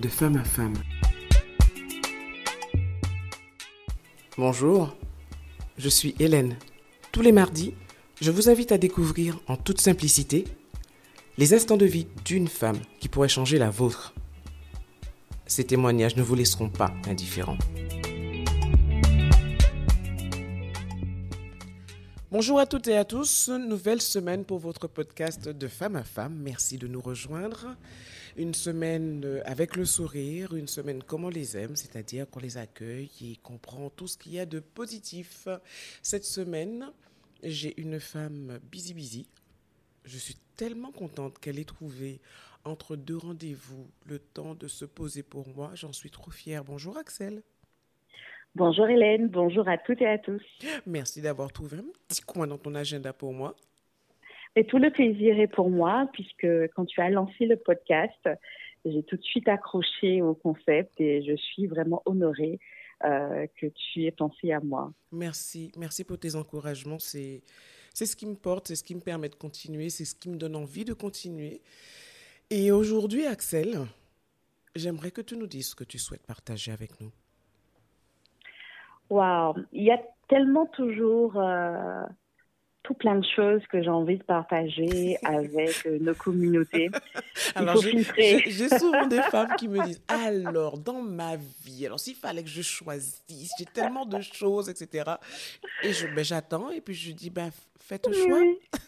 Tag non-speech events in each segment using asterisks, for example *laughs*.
de femme à femme. Bonjour, je suis Hélène. Tous les mardis, je vous invite à découvrir en toute simplicité les instants de vie d'une femme qui pourrait changer la vôtre. Ces témoignages ne vous laisseront pas indifférents. Bonjour à toutes et à tous, nouvelle semaine pour votre podcast de femme à femme. Merci de nous rejoindre. Une semaine euh, avec le sourire, une semaine comme on les aime, c'est-à-dire qu'on les accueille et qu'on prend tout ce qu'il y a de positif. Cette semaine, j'ai une femme busy busy. Je suis tellement contente qu'elle ait trouvé entre deux rendez-vous le temps de se poser pour moi. J'en suis trop fière. Bonjour Axel. Bonjour Hélène, bonjour à toutes et à tous. Merci d'avoir trouvé un petit coin dans ton agenda pour moi. Et tout le plaisir est pour moi, puisque quand tu as lancé le podcast, j'ai tout de suite accroché au concept et je suis vraiment honorée euh, que tu aies pensé à moi. Merci, merci pour tes encouragements. C'est, c'est ce qui me porte, c'est ce qui me permet de continuer, c'est ce qui me donne envie de continuer. Et aujourd'hui, Axel, j'aimerais que tu nous dises ce que tu souhaites partager avec nous. Wow, il y a tellement toujours euh, tout plein de choses que j'ai envie de partager avec euh, nos communautés. *laughs* alors, j'ai souvent des *laughs* femmes qui me disent alors, dans ma vie, alors s'il fallait que je choisisse, j'ai tellement de choses, etc. Et je, ben, j'attends et puis je dis ben, faites le choix. *laughs*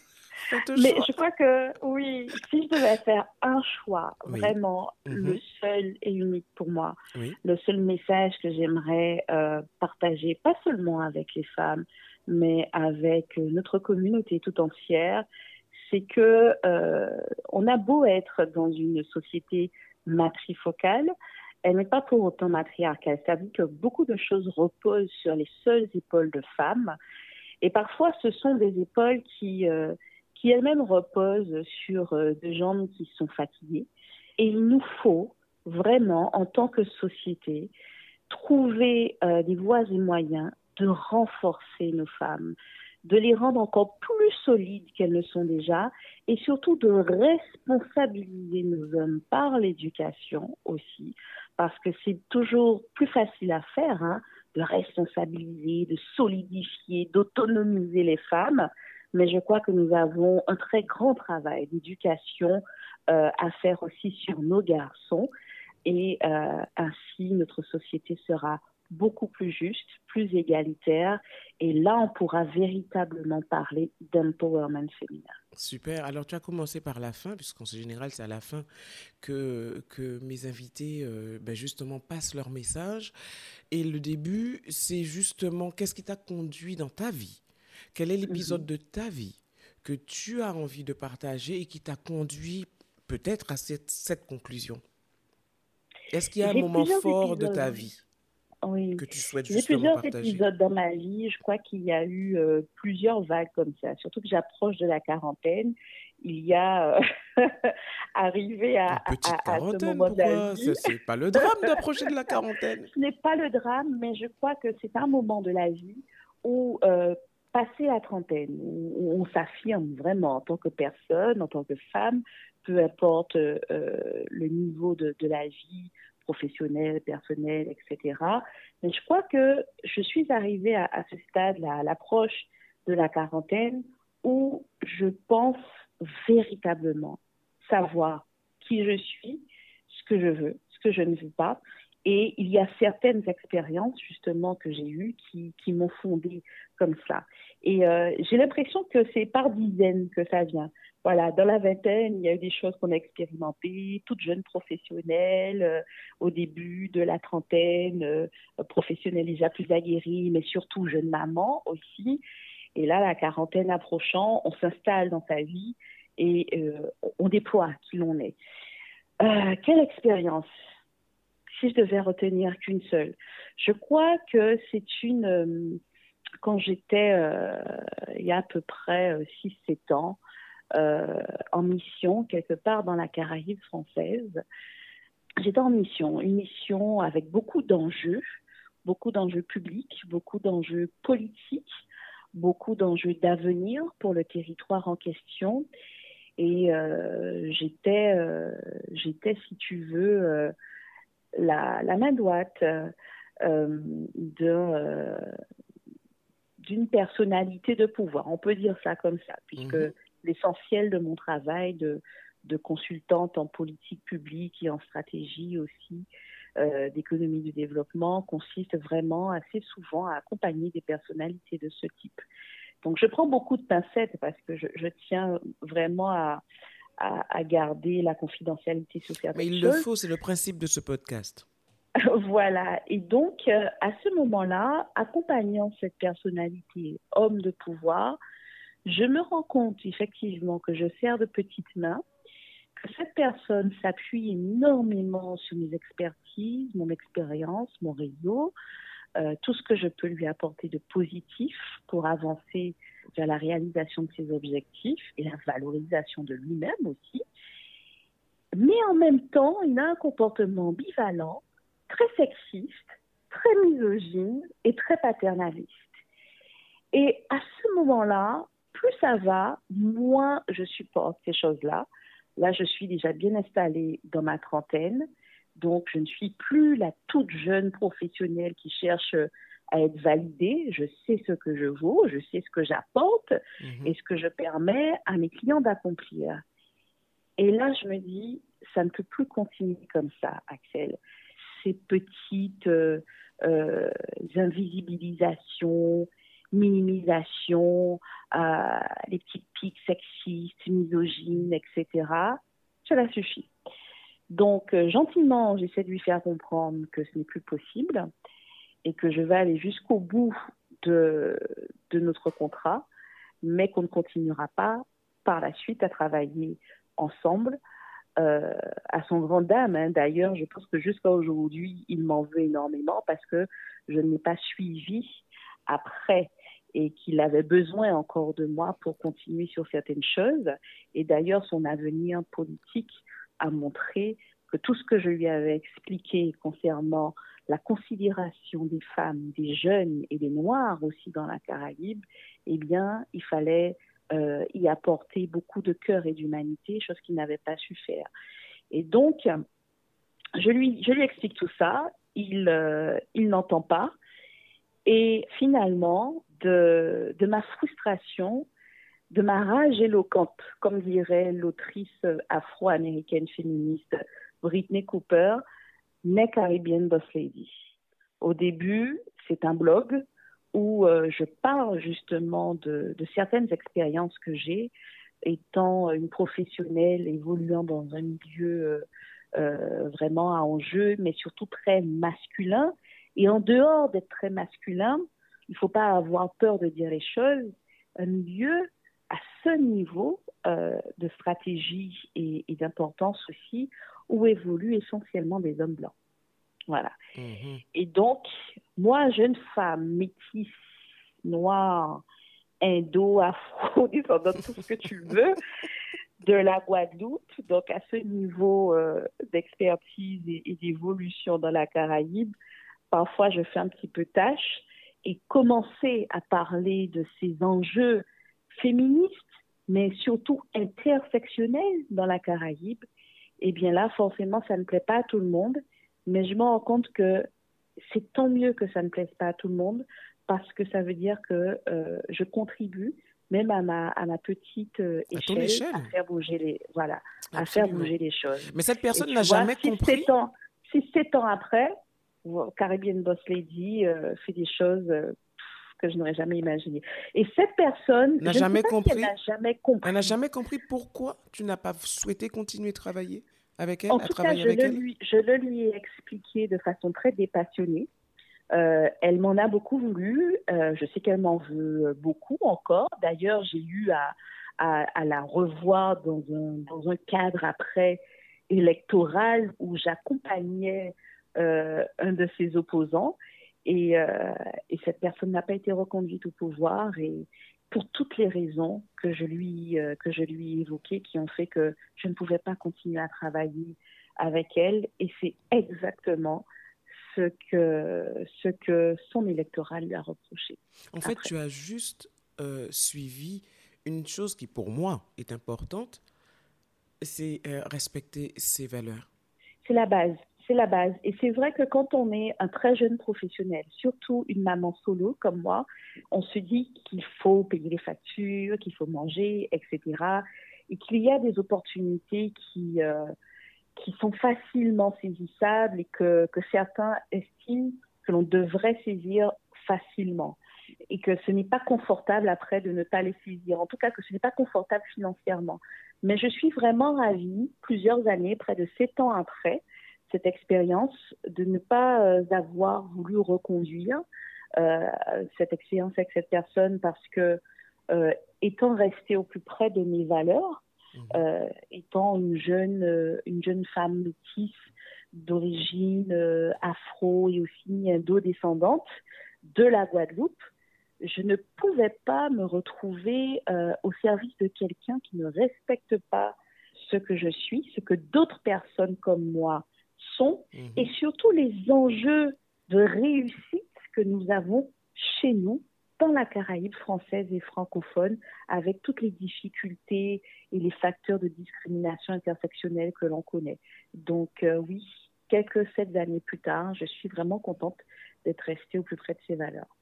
Mais je crois que oui, si je devais faire un choix, vraiment mhm. le seul et unique pour moi, le seul message que j'aimerais euh, partager, pas seulement avec les femmes, mais avec notre communauté tout entière, c'est que euh, on a beau être dans une société matrifocale, elle n'est pas pour autant matriarcale. Ça veut dire que beaucoup de choses reposent sur les seules épaules de femmes. Et parfois, ce sont des épaules qui, euh, qui elles-mêmes reposent sur euh, des jambes qui sont fatiguées. Et il nous faut vraiment, en tant que société, trouver euh, des voies et moyens de renforcer nos femmes, de les rendre encore plus solides qu'elles ne sont déjà, et surtout de responsabiliser nos hommes par l'éducation aussi, parce que c'est toujours plus facile à faire, hein, de responsabiliser, de solidifier, d'autonomiser les femmes, mais je crois que nous avons un très grand travail d'éducation euh, à faire aussi sur nos garçons. Et euh, ainsi notre société sera beaucoup plus juste, plus égalitaire et là on pourra véritablement parler d'empowerment féminin. Super. Alors tu as commencé par la fin, puisqu'en général c'est à la fin que, que mes invités euh, ben justement passent leur message. Et le début, c'est justement qu'est-ce qui t'a conduit dans ta vie? Quel est l'épisode mhm. de ta vie que tu as envie de partager et qui t'a conduit peut-être à cette, cette conclusion? Est-ce qu'il y a un moment fort de ta vie? Oui. que tu souhaites justement plusieurs partager épisodes dans ma vie. Je crois qu'il y a eu euh, plusieurs vagues comme ça. Surtout que j'approche de la quarantaine. Il y a euh, *laughs* arrivé à, à, à, ce moment de la vie. C'est pas le drame d'approcher de la *laughs* quarantaine? ce n'est pas le drame, mais je crois que c'est un moment de la vie où euh, passer la trentaine, on, s'affirme vraiment en tant que personne, en tant que femme, peu importe euh, le niveau de, la vie professionnelle, personnelle, etc. Mais je crois que je suis arrivée à, ce stade, à l'approche de la quarantaine, où je pense véritablement savoir qui je suis, ce que je veux, ce que je ne veux pas, et il y a certaines expériences justement que j'ai eues qui, qui m'ont fondée comme ça. Et euh, j'ai l'impression que c'est par dizaines que ça vient. Voilà, dans la vingtaine, il y a eu des choses qu'on a expérimentées, toute jeune professionnelle, euh, au début de la trentaine, euh, professionnelle déjà plus aguerrie, mais surtout jeune maman aussi. Et là, la quarantaine approchant, on s'installe dans sa vie et euh, on déploie qui l'on est. Quelle expérience si je devais retenir qu'une seule, je crois que c'est une. Euh, quand j'étais, euh, il y a à peu près 6-7 euh, ans, en mission, quelque part dans la Caraïbe française, j'étais en mission, une mission avec beaucoup d'enjeux, beaucoup d'enjeux publics, beaucoup d'enjeux politiques, beaucoup d'enjeux d'avenir pour le territoire en question. Et j'étais, j'étais, si tu veux, la, main droite d'une personnalité de pouvoir. On peut dire ça comme ça, puisque mhm. l'essentiel de mon travail de, de consultante en politique publique et en stratégie aussi euh, d'économie du développement consiste vraiment assez souvent à accompagner des personnalités de ce type. Donc je prends beaucoup de pincettes parce que je, tiens vraiment à, à, garder la confidentialité sur certaines Mais il le faut, c'est le principe de ce podcast. *laughs* voilà. Et donc, euh, à ce moment-là, accompagnant cette personnalité homme de pouvoir, je me rends compte effectivement que je sers de petite main cette personne s'appuie énormément sur mes expertises, mon expérience, mon réseau, euh, tout ce que je peux lui apporter de positif pour avancer vers la réalisation de ses objectifs et la valorisation de lui-même aussi. Mais en même temps, il a un comportement bivalent, très sexiste, très misogyne et très paternaliste. Et à ce moment-là, plus ça va, moins je supporte ces choses-là Là, je suis déjà bien installée dans ma trentaine, donc je ne suis plus la toute jeune professionnelle qui cherche à être validée. Je sais ce que je vaux, je sais ce que j'apporte mhm. et ce que je permets à mes clients d'accomplir. Et là, je me dis, ça ne peut plus continuer comme ça, Axel. Ces petites euh, euh, invisibilisations, minimisation, euh, les petites piques sexistes, misogynes, etc. Cela suffit. Donc, gentiment, j'essaie de lui faire comprendre que ce n'est plus possible et que je vais aller jusqu'au bout de notre contrat, mais qu'on ne continuera pas par la suite à travailler ensemble. Euh, à son grand dame, hein. d'ailleurs, je pense que jusqu'à aujourd'hui, il m'en veut énormément parce que je n'ai pas suivi après et qu'il avait besoin encore de moi pour continuer sur certaines choses. Et d'ailleurs, son avenir politique a montré que tout ce que je lui avais expliqué concernant la considération des femmes, des jeunes et des noirs aussi dans la Caraïbe, eh bien, il fallait euh, y apporter beaucoup de cœur et d'humanité, chose qu'il n'avait pas su faire. Et donc, je lui, explique tout ça, il, euh, il n'entend pas, et finalement, de, de ma frustration, de ma rage éloquente, comme dirait l'autrice afro-américaine féministe Britney Cooper, naît Caribbean Boss Lady. Au début, c'est un blog où euh, je parle justement de, de certaines expériences que j'ai, étant une professionnelle évoluant dans un milieu euh, euh vraiment à enjeu, mais surtout très masculin. Et en dehors d'être très masculin, il ne faut pas avoir peur de dire les choses. Un milieu à ce niveau euh, de stratégie et, d'importance aussi, où évoluent essentiellement des hommes blancs. Voilà. Mhm. Et donc, moi, jeune femme, métisse, noire, indo, afro, *laughs* tout ce que tu veux, de la Guadeloupe, donc à ce niveau euh, d'expertise et d'évolution dans la Caraïbe, parfois je fais un petit peu tâche et commencer à parler de ces enjeux féministes, mais surtout intersectionnels dans la Caraïbe, eh bien là, forcément, ça ne plaît pas à tout le monde, mais je me rends compte que c'est tant mieux que ça ne plaise pas à tout le monde, parce que ça veut dire que euh, je contribue, même à ma, à ma petite euh, échelle, à faire bouger les, voilà, à faire bouger les choses. Mais cette personne n'a jamais compris. si sept ans après, Caribbean Boss Lady euh, fait des choses euh, que je n'aurais jamais imaginées. Et cette personne n'a jamais, compris. n'a jamais compris. Elle n'a jamais compris pourquoi tu n'as pas souhaité continuer de travailler avec elle, en à tout travailler cas, je avec elle? Lui, je le lui ai expliqué de façon très dépassionnée. Euh, elle m'en a beaucoup voulu. je sais qu'elle m'en veut beaucoup encore. D'ailleurs, j'ai eu à, à, à, la revoir dans un, dans un cadre après électoral où j'accompagnais euh, un de ses opposants. Et, euh, et cette personne n'a pas été reconduite au pouvoir. Et pour toutes les raisons que je lui euh, que je lui ai évoquées, qui ont fait que je ne pouvais pas continuer à travailler avec elle. Et c'est exactement ce que ce que son électorat lui a reproché. En fait, tu as juste suivi une chose qui pour moi est importante, c'est respecter ses valeurs c'est la base. C'est la base. Et c'est vrai que quand on est un très jeune professionnel, surtout une maman solo comme moi, on se dit qu'il faut payer les factures, qu'il faut manger, etc. Et qu'il y a des opportunités qui, euh, sont facilement saisissables et que certains estiment que l'on devrait saisir facilement et que ce n'est pas confortable après de ne pas les saisir. En tout cas, que ce n'est pas confortable financièrement. Mais je suis vraiment ravie, plusieurs années, près de sept ans après cette expérience, de ne pas euh, avoir voulu reconduire euh, cette expérience avec cette personne parce que, euh, étant restée au plus près de mes valeurs, mmh. étant une jeune, une jeune femme métisse d'origine afro et aussi indo-descendante de la Guadeloupe, je ne pouvais pas me retrouver euh, au service de quelqu'un qui ne respecte pas ce que je suis, ce que d'autres personnes comme moi sont, mhm. et surtout les enjeux de réussite que nous avons chez nous dans la Caraïbe française et francophone, avec toutes les difficultés et les facteurs de discrimination intersectionnelle que l'on connaît. Donc euh, oui, quelques sept années plus tard, je suis vraiment contente d'être restée au plus près de ces valeurs.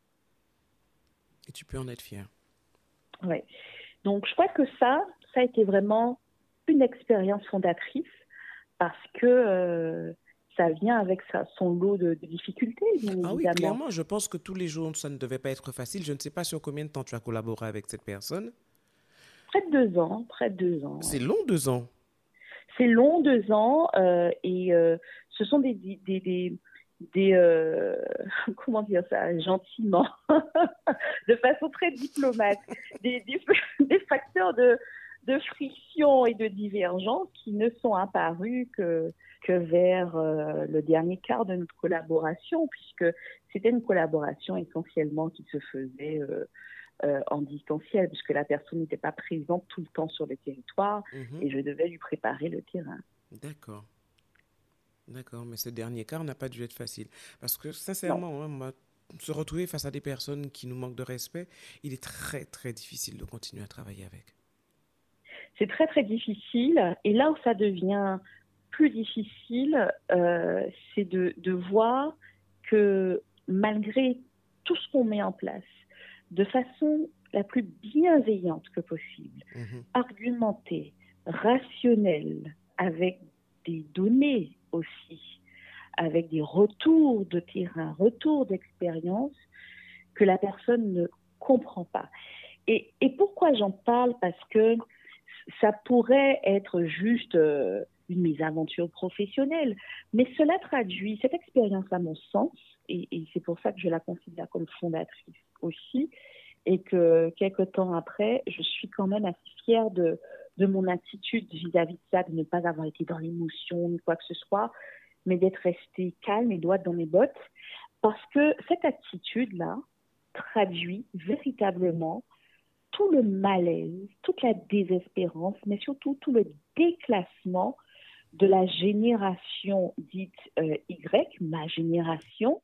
Et tu peux en être fier. Oui. Donc, je crois que ça, ça a été vraiment une expérience fondatrice parce que euh, ça vient avec son lot de, difficultés. Ah oui, clairement, je pense que tous les jours, ça ne devait pas être facile. Je ne sais pas sur combien de temps tu as collaboré avec cette personne. Près de deux ans, près de deux ans. C'est long, deux ans. C'est long, deux ans, euh, et euh, ce sont des, des, des euh, *laughs* comment dire ça gentiment *laughs* de façon très diplomate des, des, *laughs* facteurs de, de friction et de divergence qui ne sont apparus que que vers euh, le dernier quart de notre collaboration puisque c'était une collaboration essentiellement qui se faisait euh, en distanciel puisque la personne n'était pas présente tout le temps sur le territoire mhm. et je devais lui préparer le terrain. D'accord. D'accord, mais ce dernier quart n'a pas dû être facile. Parce que sincèrement, hein, se retrouver face à des personnes qui nous manquent de respect, il est très très difficile de continuer à travailler avec. C'est très très difficile. Et là où ça devient plus difficile, euh, c'est de, de, voir que malgré tout ce qu'on met en place, de façon la plus bienveillante que possible, mhm. argumentée, rationnelle, avec des données aussi, avec des retours de terrain, retours d'expérience que la personne ne comprend pas. Et, et pourquoi j'en parle? Parce que ça pourrait être juste euh, une mésaventure professionnelle, mais cela traduit cette expérience à mon sens, et, c'est pour ça que je la considère comme fondatrice aussi, et que quelques temps après, je suis quand même assez fière de, de mon attitude vis-à-vis de ça, de ne pas avoir été dans l'émotion ni quoi que ce soit, mais d'être restée calme et droite dans mes bottes, parce que cette attitude-là traduit véritablement tout le malaise, toute la désespérance, mais surtout tout le déclassement de la génération dite euh, Y, ma génération,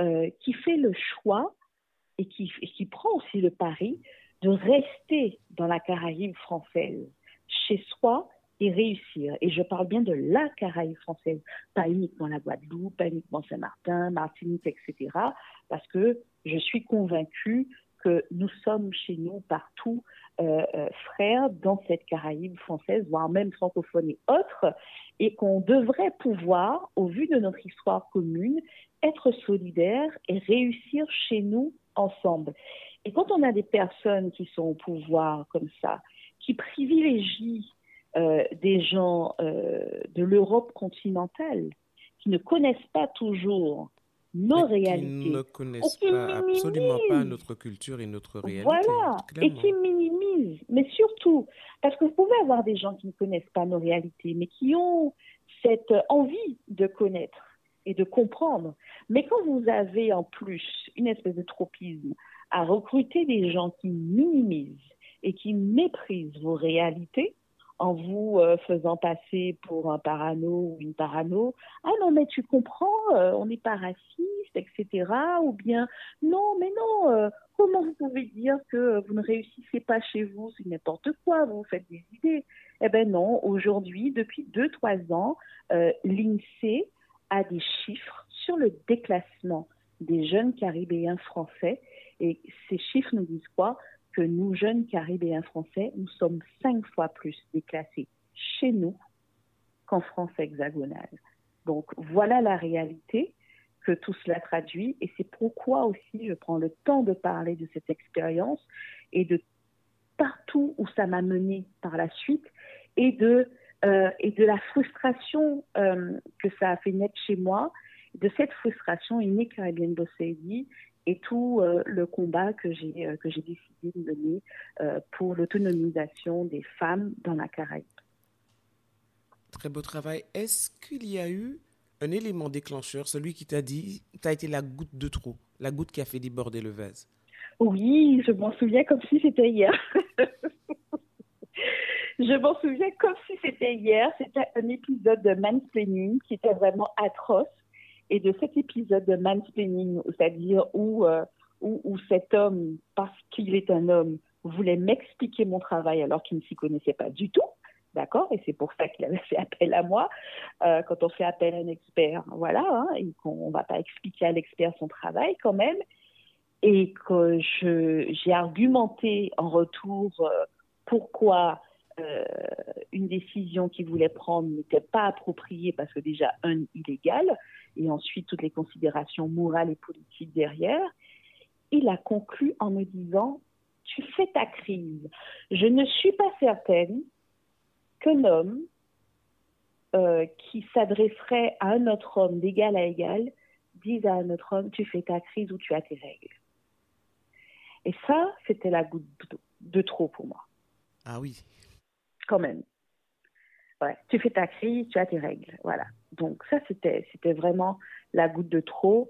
euh, qui fait le choix et qui, et qui prend aussi le pari de rester dans la Caraïbe française chez soi et réussir. Et je parle bien de la Caraïbe française, pas uniquement la Guadeloupe, pas uniquement Saint-Martin, Martinique, etc. Parce que je suis convaincue que nous sommes chez nous partout euh, euh, frères dans cette Caraïbe française, voire même francophone et autres, et qu'on devrait pouvoir, au vu de notre histoire commune, être solidaires et réussir chez nous ensemble. Et quand on a des personnes qui sont au pouvoir comme ça, qui privilégie euh, des gens de l'Europe continentale qui ne connaissent pas toujours nos réalités. Qui ne connaissent pas, absolument pas notre culture et notre réalité. Voilà, et qui minimisent. Mais surtout, parce que vous pouvez avoir des gens qui ne connaissent pas nos réalités, mais qui ont cette envie de connaître et de comprendre. Mais quand vous avez en plus une espèce de tropisme à recruter des gens qui minimisent et qui méprisent vos réalités en vous euh, faisant passer pour un parano ou une parano. Ah non, mais tu comprends, euh, on n'est pas raciste, etc. Ou bien, non, mais non, euh, comment vous pouvez dire que vous ne réussissez pas chez vous? C'est n'importe quoi, vous faites des idées. Eh bien non, aujourd'hui, depuis deux, trois ans, l'INSEE a des chiffres sur le déclassement des jeunes caribéens français. Et ces chiffres nous disent quoi? Que nous, jeunes caribéens français, nous sommes cinq fois plus déclassés chez nous qu'en France hexagonale. Donc voilà la réalité que tout cela traduit et c'est pourquoi aussi je prends le temps de parler de cette expérience et de partout où ça m'a mené par la suite et de, euh, et de la frustration euh, que ça a fait naître chez moi. De cette frustration est née Caribbean Bossédi et tout euh, le combat que j'ai que j'ai décidé de mener pour l'autonomisation des femmes dans la Caraïbe. Très beau travail. Est-ce qu'il y a eu un élément déclencheur, celui qui t'a dit, tu as été la goutte de trop, la goutte qui a fait déborder le vase? Oui, je m'en souviens comme si c'était hier. *laughs* je m'en souviens comme si c'était hier. C'était un épisode de mansplaining qui était vraiment atroce. Et de cet épisode de mansplaining, c'est-à-dire où, euh, où, où, cet homme, parce qu'il est un homme, voulait m'expliquer mon travail alors qu'il ne s'y connaissait pas du tout, D'accord Et c'est pour ça qu'il avait fait appel à moi. Euh, quand on fait appel à un expert, voilà, hein, et qu'on ne va pas expliquer à l'expert son travail quand même. Et que j'ai argumenté en retour euh, pourquoi euh, une décision qu'il voulait prendre n'était pas appropriée parce que déjà, un, illégal, et ensuite toutes les considérations morales et politiques derrière. Il a conclu en me disant, tu fais ta crise. Je ne suis pas certaine qu'un homme euh, qui s'adresserait à un autre homme d'égal à égal dise à un autre homme tu fais ta crise ou tu as tes règles. Et ça, c'était la goutte de trop pour moi. Ah oui. Quand même. Ouais, tu fais ta crise, tu as tes règles. Voilà. Donc ça, c'était, c'était vraiment la goutte de trop.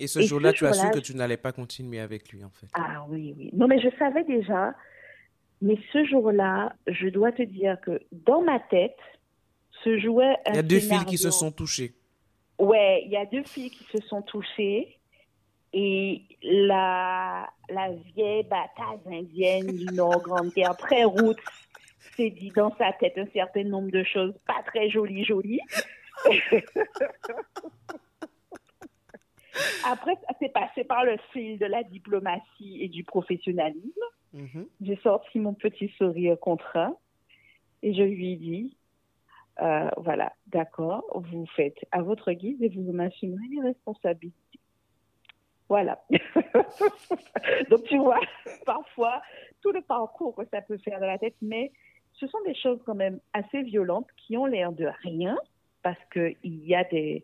Et ce jour-là, tu as su que tu n'allais pas continuer avec lui, en fait. Ah oui, oui. Non, mais je savais déjà mais ce jour-là, je dois te dire que dans ma tête se jouait un Il y a deux filles qui se sont touchées. Ouais, il y a deux filles qui se sont touchées. Et la, la vieille bataille indienne du Nord Grande Terre, très route, s'est dit dans sa tête un certain nombre de choses pas très jolies, jolies. *laughs* Après, c'est passé par le fil de la diplomatie et du professionnalisme. Mhm. J'ai sorti mon petit sourire contraint et je lui ai dit, euh, voilà, d'accord, vous faites à votre guise et vous en assumerez les responsabilités. Voilà. *laughs* Donc tu vois, *laughs* parfois, tout le parcours que ça peut faire dans la tête, mais ce sont des choses quand même assez violentes qui ont l'air de rien parce qu'il y a des,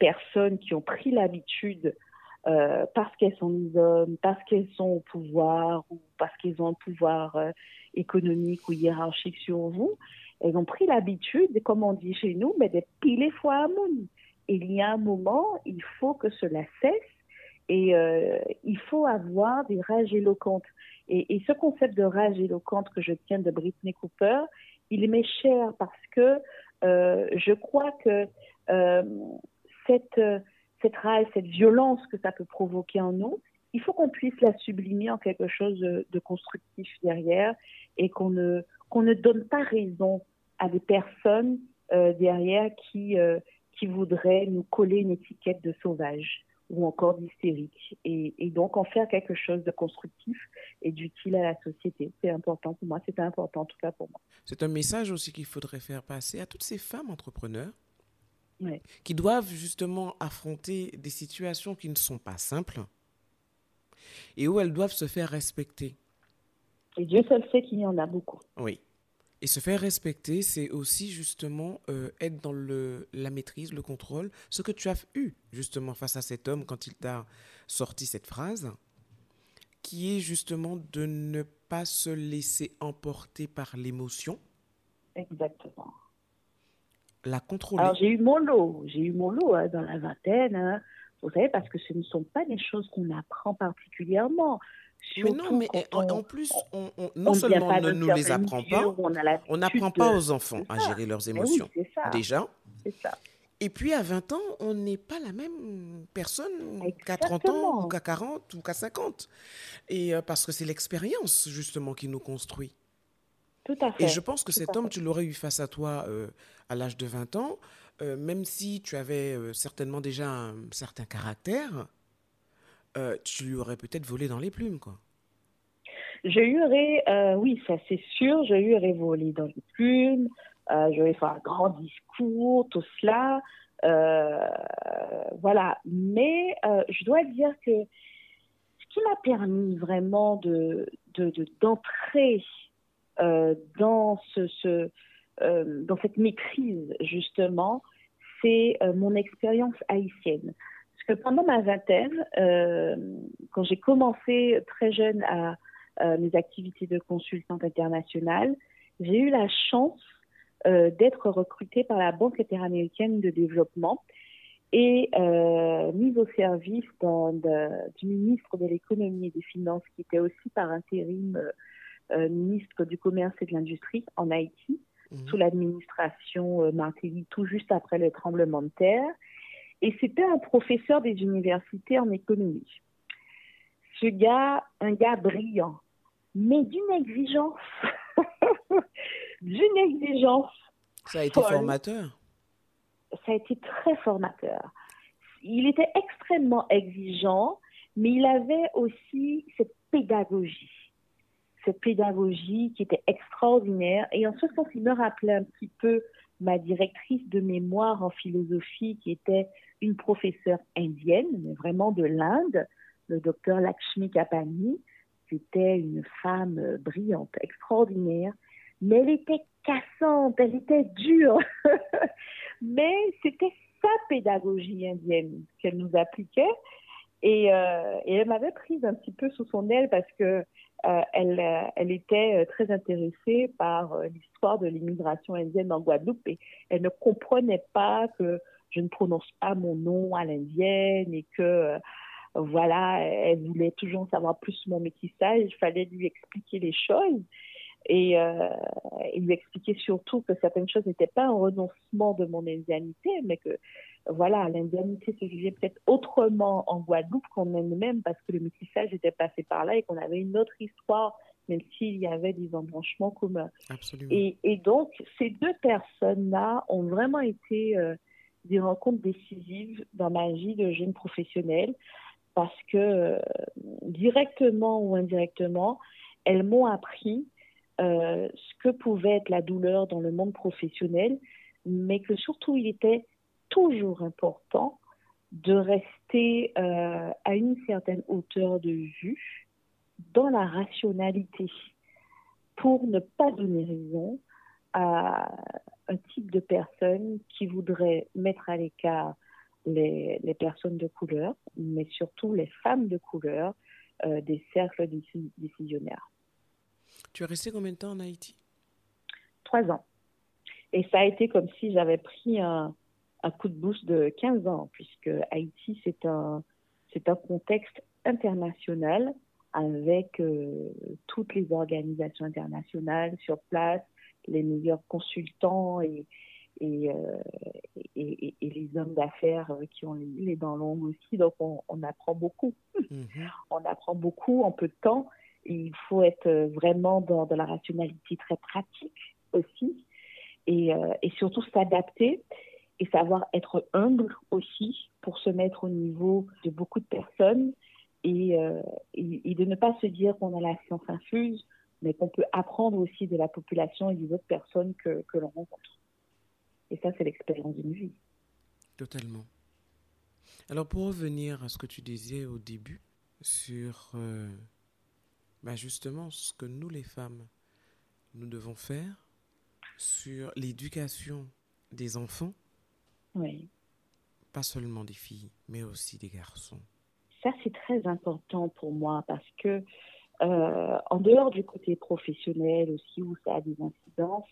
personnes qui ont pris l'habitude euh, parce qu'elles sont des hommes, parce qu'elles sont au pouvoir ou parce qu'elles ont un pouvoir euh, économique ou hiérarchique sur vous, elles ont pris l'habitude, comme on dit chez nous, mais de piler foi à moun. Il y a un moment, il faut que cela cesse et euh, il faut avoir des rages éloquentes. Et, ce concept de rage éloquente que je tiens de Britney Cooper, il m'est cher parce que euh, je crois que euh, cette rage, cette violence que ça peut provoquer en nous, il faut qu'on puisse la sublimer en quelque chose de, constructif derrière et qu'on ne, qu'on ne donne pas raison à des personnes derrière qui, qui voudraient nous coller une étiquette de sauvage ou encore d'hystérique. Et, et, donc en faire quelque chose de constructif et d'utile à la société. C'est important pour moi, c'est important en tout cas pour moi. C'est un message aussi qu'il faudrait faire passer à toutes ces femmes entrepreneurs qui doivent justement affronter des situations qui ne sont pas simples et où elles doivent se faire respecter. Et Dieu seul sait qu'il y en a beaucoup. Oui. Et se faire respecter, c'est aussi justement euh, être dans le, la maîtrise, le contrôle. Ce que tu as eu justement face à cet homme quand il t'a sorti cette phrase, qui est justement de ne pas se laisser emporter par l'émotion. Exactement la contrôler Alors j'ai eu mon lot, j'ai eu mon lot hein, dans la vingtaine, hein. Vous savez, parce que ce ne sont pas des choses qu'on apprend particulièrement. mais non, mais en plus, on, non seulement on ne nous les apprend pas, on n'apprend pas aux enfants à gérer leurs émotions. déjà. Ça. Et puis à 20 ans, on n'est pas la même personne qu'à 30 ans, ou qu'à 40, ou qu'à 50. Et euh, parce que c'est l'expérience, justement, qui nous construit. Tout à fait. Et je pense que cet homme, tu l'aurais eu face à toi à l'âge de 20 ans, même si tu avais certainement déjà un certain caractère, tu lui aurais peut-être volé dans les plumes, quoi. Je oui, ça c'est sûr, je lui aurais volé dans les plumes, euh, je faire un grand discours, tout cela. Euh, voilà. Mais euh, je dois dire que ce qui m'a permis vraiment de, d'entrer dans, ce dans cette maîtrise, justement, c'est mon expérience haïtienne. Parce que pendant ma vingtaine, quand j'ai commencé très jeune à mes activités de consultante internationale, j'ai eu la chance euh, d'être recrutée par la Banque interaméricaine de développement et euh, mise au service du ministre de l'économie et des finances, qui était aussi par intérim euh, ministre du commerce et de l'industrie en Haïti, mhm. sous l'administration Martelly, tout juste après le tremblement de terre. Et c'était un professeur des universités en économie. Ce gars, un gars brillant, mais d'une exigence *laughs* d'une exigence. Ça a été formateur. Ça a été très formateur. Il était extrêmement exigeant, mais il avait aussi cette pédagogie. Cette pédagogie qui était extraordinaire. Et en ce sens, il me rappelait un petit peu ma directrice de mémoire en philosophie, qui était une professeure indienne, mais vraiment de l'Inde, le docteur Lakshmi Kapani. C'était une femme brillante, extraordinaire, mais elle était cassante, elle était dure. *laughs* mais c'était sa pédagogie indienne qu'elle nous appliquait. Et, euh, et elle m'avait prise un petit peu sous son aile parce que euh, elle, elle était très intéressée par euh, l'histoire de l'immigration indienne en Guadeloupe et elle ne comprenait pas que je ne prononce pas mon nom à l'indienne et que voilà, elle voulait toujours savoir plus mon métissage. Il fallait lui expliquer les choses. Et euh, lui expliquait surtout que certaines choses n'étaient pas un renoncement de mon indianité, mais que voilà, l'indianité se vivait peut-être autrement en Guadeloupe qu'on aime même parce que le métissage était passé par là et qu'on avait une autre histoire, même s'il y avait des embranchements communs. Et, et, donc, ces deux personnes-là ont vraiment été euh, des rencontres décisives dans ma vie de jeune professionnelle parce que euh, directement ou indirectement, elles m'ont appris euh, ce que pouvait être la douleur dans le monde professionnel, mais que surtout il était toujours important de rester euh, à une certaine hauteur de vue dans la rationalité pour ne pas donner raison à un type de personne qui voudrait mettre à l'écart les, les, personnes de couleur, mais surtout les femmes de couleur euh, des cercles décisionnaires. Tu es resté combien de temps en Haïti? Trois ans. Et ça a été comme si j'avais pris un, un, coup de boost de 15 ans, puisque Haïti, c'est un, c'est un contexte international avec euh, toutes les organisations internationales sur place, les meilleurs consultants et, et, euh, et, et, les hommes d'affaires qui ont les, dents longues aussi. Donc, on, on apprend beaucoup. Mm-hmm. *laughs* On apprend beaucoup en peu de temps. Il faut être vraiment dans, la rationalité très pratique aussi et, euh, et surtout s'adapter et savoir être humble aussi pour se mettre au niveau de beaucoup de personnes et, euh, et, de ne pas se dire qu'on a la science infuse, mais qu'on peut apprendre aussi de la population et des autres personnes que, l'on rencontre. Et ça, c'est l'expérience d'une vie. Totalement. Alors, pour revenir à ce que tu disais au début sur bah justement ce que nous les femmes, nous devons faire sur l'éducation des enfants. Oui. Pas seulement des filles, mais aussi des garçons. Ça, c'est très important pour moi parce que, euh, en dehors du côté professionnel aussi, où ça a des incidences,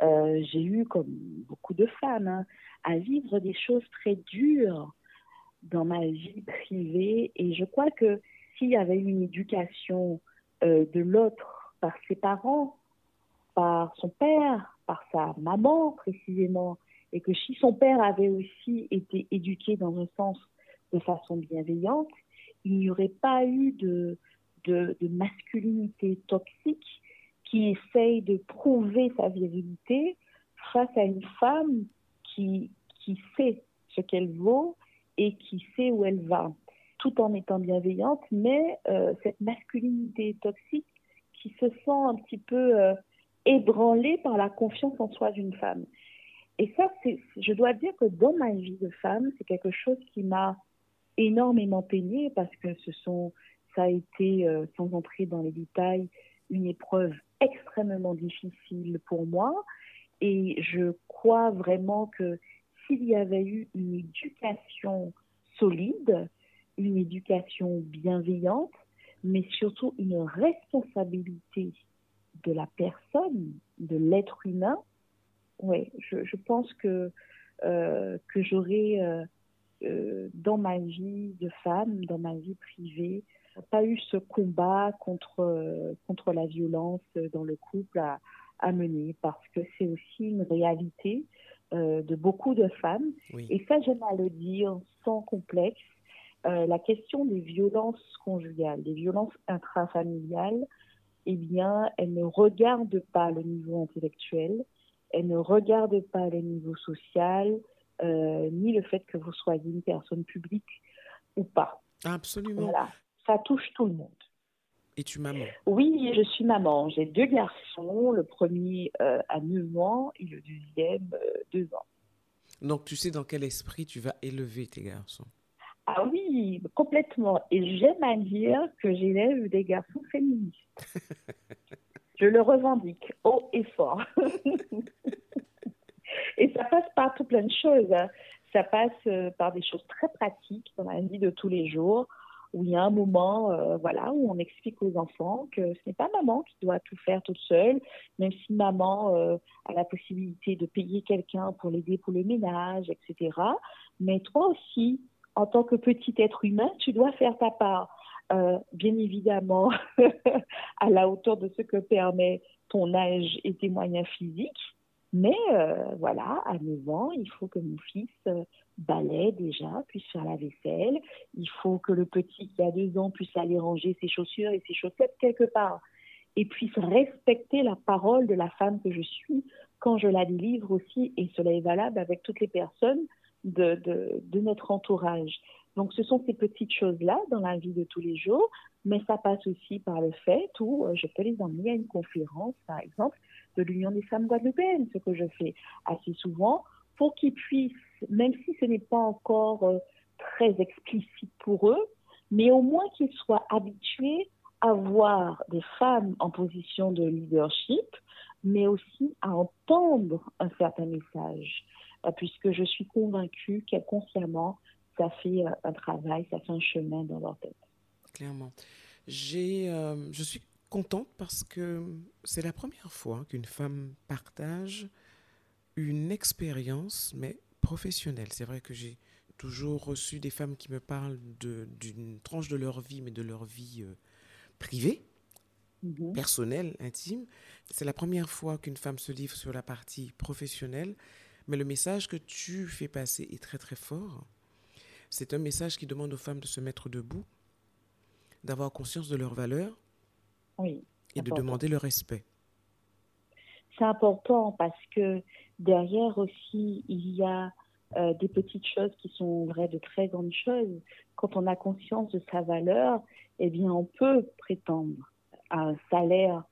euh, j'ai eu, comme beaucoup de femmes, hein, à vivre des choses très dures dans ma vie privée. Et je crois que s'il y avait une éducation euh, de l'autre par ses parents, par son père, par sa maman précisément, et que si son père avait aussi été éduqué dans un sens de façon bienveillante, il n'y aurait pas eu de, masculinité toxique qui essaye de prouver sa virilité face à une femme qui, qui sait ce qu'elle vaut et qui sait où elle va, tout en étant bienveillante, mais euh, cette masculinité toxique qui se sent un petit peu euh, ébranlée par la confiance en soi d'une femme. Et ça, je dois dire que dans ma vie de femme, c'est quelque chose qui m'a énormément peiné parce que ce sont, ça a été, euh, sans entrer dans les détails, une épreuve extrêmement difficile pour moi. Et je crois vraiment que s'il y avait eu une éducation solide, une éducation bienveillante, mais surtout une responsabilité de la personne, de l'être humain, ouais, je, je, pense que, euh, que j'aurais, euh, euh, dans ma vie de femme, dans ma vie privée, pas eu ce combat contre, contre la violence dans le couple à, à mener, parce que c'est aussi une réalité de beaucoup de femmes. Et ça, j'aime à le dire sans complexe. la question des violences conjugales, des violences intrafamiliales, eh bien, elle ne regarde pas le niveau intellectuel, elle ne regarde pas le niveau social, euh, ni le fait que vous soyez une personne publique ou pas. Absolument. Voilà. Ça touche tout le monde. Et tu maman Oui, je suis maman. J'ai deux garçons, le premier euh, a 9 ans et le deuxième euh, 2 ans. Donc tu sais dans quel esprit tu vas élever tes garçons Ah oui, complètement. Et j'aime à dire que j'élève des garçons féministes. *laughs* Je le revendique haut et fort. *laughs* et ça passe par tout plein de choses. Hein. Ça passe euh, par des choses très pratiques dans la vie de tous les jours, où il y a un moment, euh, voilà, où on explique aux enfants que ce n'est pas maman qui doit tout faire toute seule, même si maman euh, a la possibilité de payer quelqu'un pour l'aider pour le ménage, etc. Mais toi aussi, en tant que petit être humain, tu dois faire ta part. Euh, bien évidemment *laughs* à la hauteur de ce que permet ton âge et tes moyens physiques. Mais euh, voilà, à 9 ans, il faut que mon fils euh, balaie déjà, puisse faire la vaisselle. Il faut que le petit qui a 2 ans puisse aller ranger ses chaussures et ses chaussettes quelque part. Et puisse respecter la parole de la femme que je suis quand je la délivre aussi. Et cela est valable avec toutes les personnes de, notre entourage. Donc, ce sont ces petites choses-là dans la vie de tous les jours, mais ça passe aussi par le fait où euh, je peux les emmener à une conférence, par exemple, de l'Union des femmes guadeloupéennes, ce que je fais assez souvent, pour qu'ils puissent, même si ce n'est pas encore euh, très explicite pour eux, mais au moins qu'ils soient habitués à voir des femmes en position de leadership, mais aussi à entendre un certain message, euh, puisque je suis convaincue qu'inconsciemment, ça fait un travail, ça fait un chemin dans leur tête. Clairement. J'ai, euh, je suis contente parce que c'est la première fois qu'une femme partage une expérience, mais professionnelle. C'est vrai que j'ai toujours reçu des femmes qui me parlent d'une tranche de leur vie, mais de leur vie euh, privée, mm-hmm. personnelle, intime. C'est la première fois qu'une femme se livre sur la partie professionnelle, mais le message que tu fais passer est très très fort. C'est un message qui demande aux femmes de se mettre debout, d'avoir conscience de leurs valeurs oui, et de demander le respect. C'est important parce que derrière aussi, il y a euh, des petites choses qui sont vraies de très grandes choses. Quand on a conscience de sa valeur, eh bien, on peut prétendre à un salaire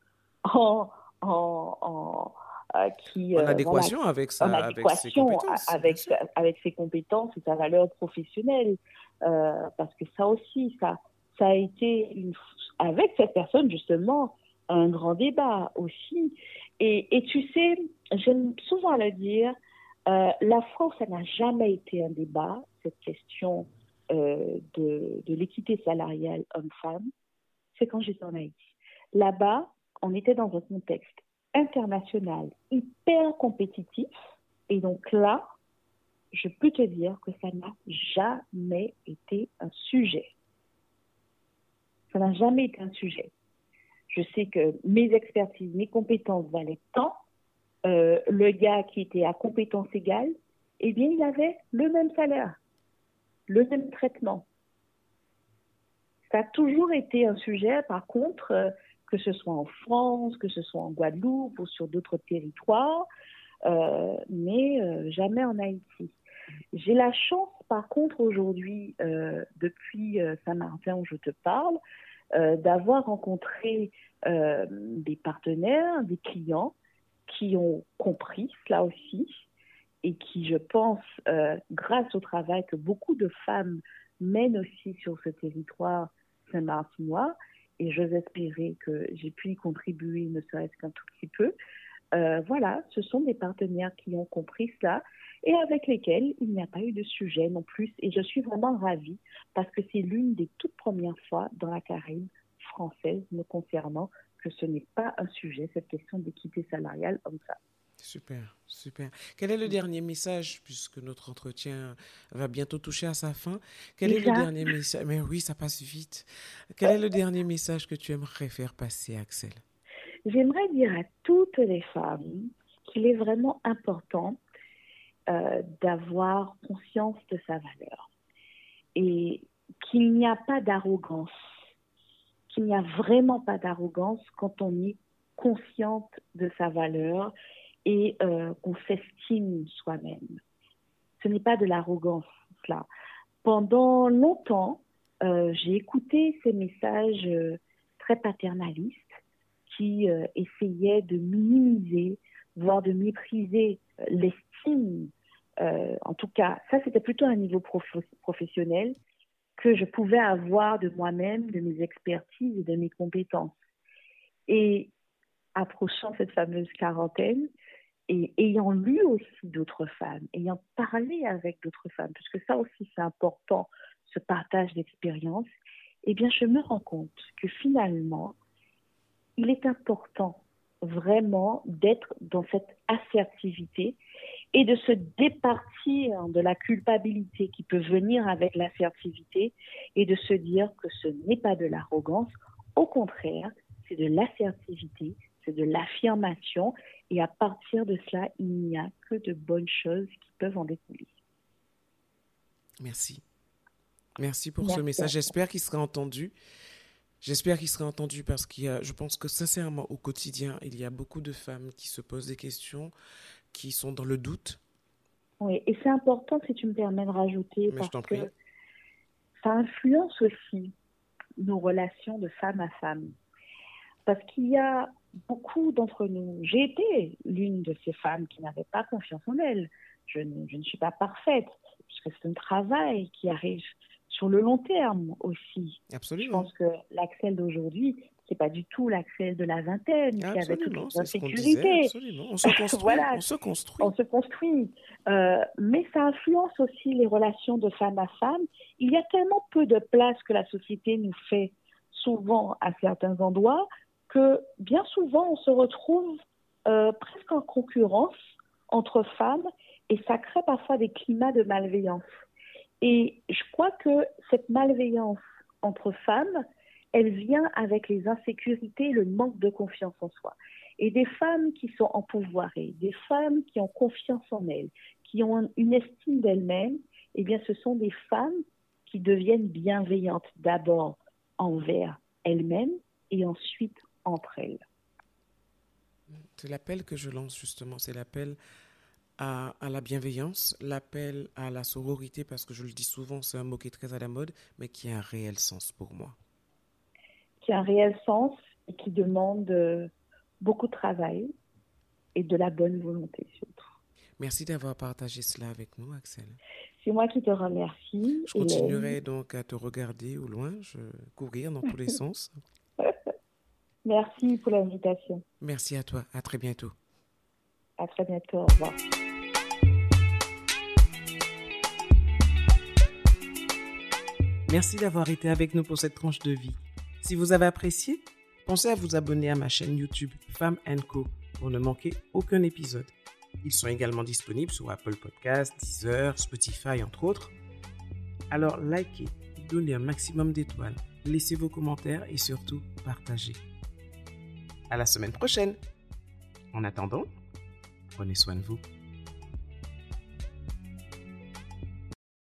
en, en, qui en euh, adéquation avec ça, avec ses compétences, avec, avec ses compétences et sa valeur professionnelle, euh, parce que ça aussi, ça, ça a été une, avec cette personne justement un grand débat aussi. Et, et tu sais, j'aime souvent le dire, euh, la France, ça n'a jamais été un débat, cette question euh, de, de l'équité salariale homme-femme. C'est quand j'étais en Haïti. Là-bas, on était dans un contexte international hyper compétitif. Et donc là, je peux te dire que ça n'a jamais été un sujet. Ça n'a jamais été un sujet. Je sais que mes expertises, mes compétences valaient tant. Euh, le gars qui était à compétence égale, eh bien, il avait le même salaire, le même traitement. Ça a toujours été un sujet, par contre, euh, que ce soit en France, que ce soit en Guadeloupe ou sur d'autres territoires, euh, mais euh, jamais en Haïti. J'ai la chance, par contre, aujourd'hui, euh, depuis Saint-Martin où je te parle, d'avoir rencontré des partenaires, des clients qui ont compris cela aussi et qui, je pense, grâce au travail que beaucoup de femmes mènent aussi sur ce territoire saint-martinois, et j'ose espérer que j'ai pu y contribuer, ne serait-ce qu'un tout petit peu. Euh, voilà, ce sont des partenaires qui ont compris cela et avec lesquels il n'y a pas eu de sujet non plus. Et je suis vraiment ravie parce que c'est l'une des toutes premières fois dans la Caraïbe française me concernant que ce n'est pas un sujet, cette question d'équité salariale homme-femme. Super, super. Quel est le dernier message, puisque notre entretien va bientôt toucher à sa fin Quel est le dernier message? Mais oui, ça passe vite. Quel est le dernier message que tu aimerais faire passer, Axel? J'aimerais dire à toutes les femmes qu'il est vraiment important euh, d'avoir conscience de sa valeur et qu'il n'y a pas d'arrogance, qu'il n'y a vraiment pas d'arrogance quand on est consciente de sa valeur et euh, qu'on s'estime soi-même. Ce n'est pas de l'arrogance, cela. Pendant longtemps, euh, j'ai écouté ces messages euh, très paternalistes qui essayaient de minimiser, voire de mépriser l'estime. en tout cas, ça c'était plutôt un niveau professionnel que je pouvais avoir de moi-même, de mes expertises et de mes compétences. Et approchant cette fameuse quarantaine, et ayant lu aussi d'autres femmes, ayant parlé avec d'autres femmes, puisque ça aussi c'est important, ce partage d'expérience, eh bien je me rends compte que finalement, il est important vraiment d'être dans cette assertivité et de se départir de la culpabilité qui peut venir avec l'assertivité et de se dire que ce n'est pas de l'arrogance, au contraire, c'est de l'assertivité, c'est de l'affirmation et à partir de cela, il n'y a que de bonnes choses qui peuvent en découler. Merci. Merci pour ce message. J'espère qu'il sera entendu. J'espère qu'il sera entendu parce qu'il y a, je pense que sincèrement, au quotidien, il y a beaucoup de femmes qui se posent des questions, qui sont dans le doute. Oui, et c'est important, si tu me permets de rajouter, parce que ça influence aussi nos relations de femme à femme. Parce qu'il y a beaucoup d'entre nous, j'ai été l'une de ces femmes qui n'avaient pas confiance en elles. Je ne, je ne suis pas parfaite, puisque c'est un travail qui arrive sur le long terme aussi. Absolument. Je pense que l'Axel d'aujourd'hui, c'est pas du tout l'Axel de la vingtaine, qui avait toutes les insécurités. On se *laughs* construit. voilà. On se construit. On se construit. Euh, mais ça influence aussi les relations de femme à femme. Il y a tellement peu de place que la société nous fait souvent à certains endroits que bien souvent on se retrouve euh, presque en concurrence entre femmes et ça crée parfois des climats de malveillance. Et je crois que cette malveillance entre femmes, elle vient avec les insécurités, le manque de confiance en soi. Et des femmes qui sont empouvoirées, des femmes qui ont confiance en elles, qui ont une estime d'elles-mêmes, eh bien, ce sont des femmes qui deviennent bienveillantes d'abord envers elles-mêmes et ensuite entre elles. C'est l'appel que je lance justement, c'est l'appel à, la bienveillance, l'appel à la sororité, parce que je le dis souvent, c'est un mot qui est très à la mode, mais qui a un réel sens pour moi. Qui a un réel sens et qui demande euh, beaucoup de travail et de la bonne volonté surtout. Merci d'avoir partagé cela avec nous, Axel. C'est moi qui te remercie. Je continuerai donc à te regarder au loin, je courir dans tous les *laughs* sens. Merci pour l'invitation. Merci à toi. À très bientôt. À très bientôt. Au revoir. Merci d'avoir été avec nous pour cette tranche de vie. Si vous avez apprécié, pensez à vous abonner à ma chaîne YouTube Femme Co pour ne manquer aucun épisode. Ils sont également disponibles sur Apple Podcasts, Deezer, Spotify, entre autres. Alors likez, donnez un maximum d'étoiles, laissez vos commentaires et surtout partagez. À la semaine prochaine. En attendant, prenez soin de vous.